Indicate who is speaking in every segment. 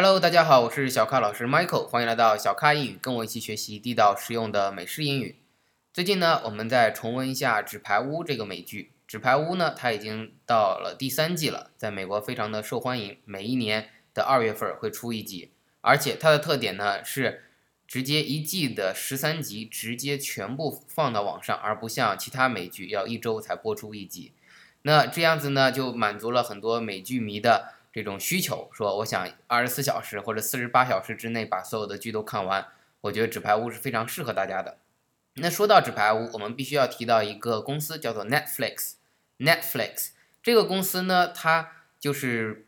Speaker 1: Hello，大家好，我是小咖老师 Michael，欢迎来到小咖英语，跟我一起学习地道实用的美式英语。最近呢，我们再重温一下《纸牌屋》这个美剧。《纸牌屋》呢，它已经到了第三季了，在美国非常的受欢迎，每一年的二月份会出一集，而且它的特点呢是直接一季的十三集直接全部放到网上，而不像其他美剧要一周才播出一集。那这样子呢，就满足了很多美剧迷的。这种需求，说我想二十四小时或者四十八小时之内把所有的剧都看完，我觉得《纸牌屋》是非常适合大家的。那说到《纸牌屋》，我们必须要提到一个公司，叫做 Netflix。Netflix 这个公司呢，它就是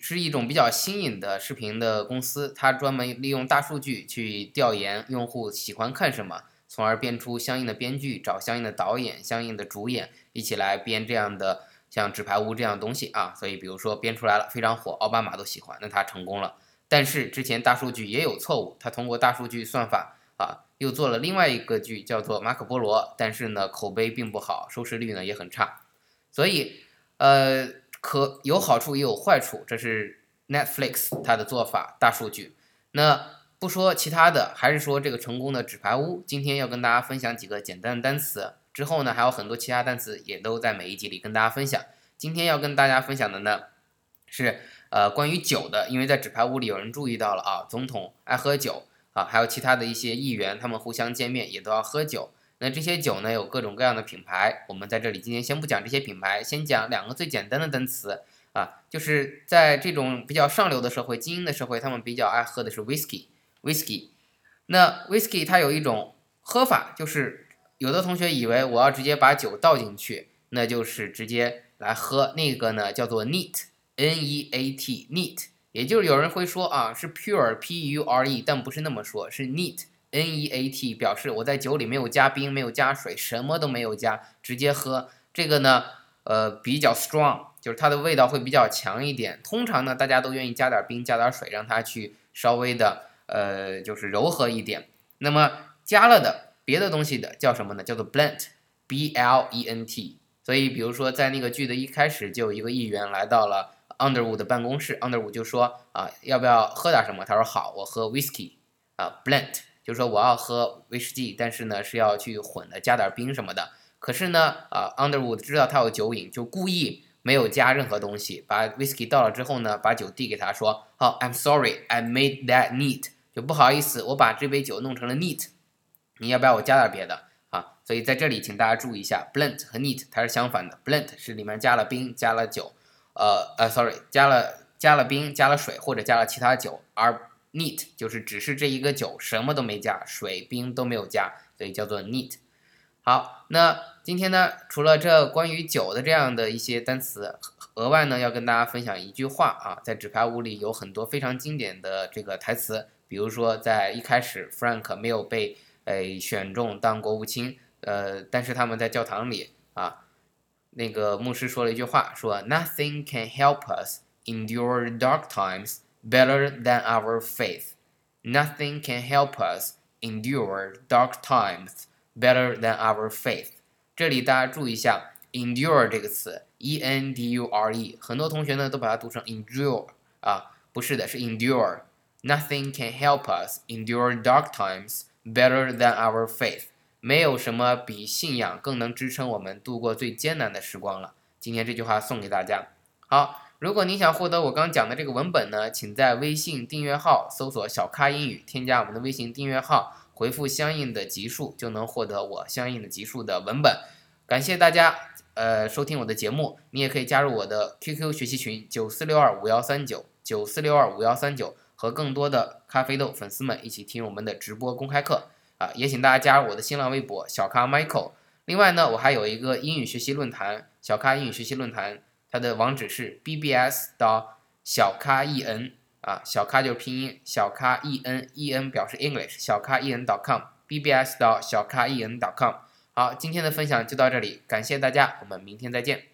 Speaker 1: 是一种比较新颖的视频的公司，它专门利用大数据去调研用户喜欢看什么，从而编出相应的编剧，找相应的导演、相应的主演一起来编这样的。像纸牌屋这样东西啊，所以比如说编出来了非常火，奥巴马都喜欢，那他成功了。但是之前大数据也有错误，他通过大数据算法啊，又做了另外一个剧叫做马可波罗，但是呢口碑并不好，收视率呢也很差。所以呃可有好处也有坏处，这是 Netflix 它的做法，大数据。那不说其他的，还是说这个成功的纸牌屋，今天要跟大家分享几个简单的单词。之后呢，还有很多其他单词也都在每一集里跟大家分享。今天要跟大家分享的呢，是呃关于酒的，因为在纸牌屋里有人注意到了啊，总统爱喝酒啊，还有其他的一些议员，他们互相见面也都要喝酒。那这些酒呢，有各种各样的品牌。我们在这里今天先不讲这些品牌，先讲两个最简单的单词啊，就是在这种比较上流的社会、精英的社会，他们比较爱喝的是 whisky，whisky。那 whisky 它有一种喝法，就是。有的同学以为我要直接把酒倒进去，那就是直接来喝。那个呢叫做 neat，n-e-a-t，neat，也就是有人会说啊是 pure，p-u-r-e，但不是那么说，是 neat，n-e-a-t，表示我在酒里没有加冰，没有加水，什么都没有加，直接喝。这个呢，呃，比较 strong，就是它的味道会比较强一点。通常呢，大家都愿意加点冰，加点水，让它去稍微的呃，就是柔和一点。那么加了的。别的东西的叫什么呢？叫做 blent，b l e n t。所以，比如说在那个剧的一开始，就有一个议员来到了 Underwood 的办公室，Underwood 就说啊，要不要喝点什么？他说好，我喝 whisky。啊，blent 就说我要喝威士忌，但是呢是要去混的，加点冰什么的。可是呢，啊，Underwood 知道他有酒瘾，就故意没有加任何东西，把 whisky 倒了之后呢，把酒递给他说，好，I'm sorry，I made that neat，就不好意思，我把这杯酒弄成了 neat。你要不要我加点别的啊？所以在这里，请大家注意一下，blent 和 neat 它是相反的。blent 是里面加了冰、加了酒，呃呃，sorry，加了加了冰、加了水或者加了其他酒，而 neat 就是只是这一个酒，什么都没加，水冰都没有加，所以叫做 neat。好，那今天呢，除了这关于酒的这样的一些单词，额外呢要跟大家分享一句话啊，在纸牌屋里有很多非常经典的这个台词，比如说在一开始，Frank 没有被哎，选中当国务卿，呃，但是他们在教堂里啊，那个牧师说了一句话，说 Nothing can help us endure dark times better than our faith. Nothing can help us endure dark times better than our faith. 这里大家注意一下，endure 这个词，e n d u r e，很多同学呢都把它读成 endure 啊，不是的，是 endure。Nothing can help us endure dark times Better than our faith，没有什么比信仰更能支撑我们度过最艰难的时光了。今天这句话送给大家。好，如果你想获得我刚讲的这个文本呢，请在微信订阅号搜索“小咖英语”，添加我们的微信订阅号，回复相应的级数，就能获得我相应的级数的文本。感谢大家，呃，收听我的节目。你也可以加入我的 QQ 学习群：九四六二五幺三九九四六二五幺三九。和更多的咖啡豆粉丝们一起听我们的直播公开课啊！也请大家加入我的新浪微博小咖 Michael。另外呢，我还有一个英语学习论坛小咖英语学习论坛，它的网址是 bbs 到小咖 en 啊，小咖就是拼音小咖 en en 表示 English 小咖 en dot com bbs 到小咖 en dot com。好，今天的分享就到这里，感谢大家，我们明天再见。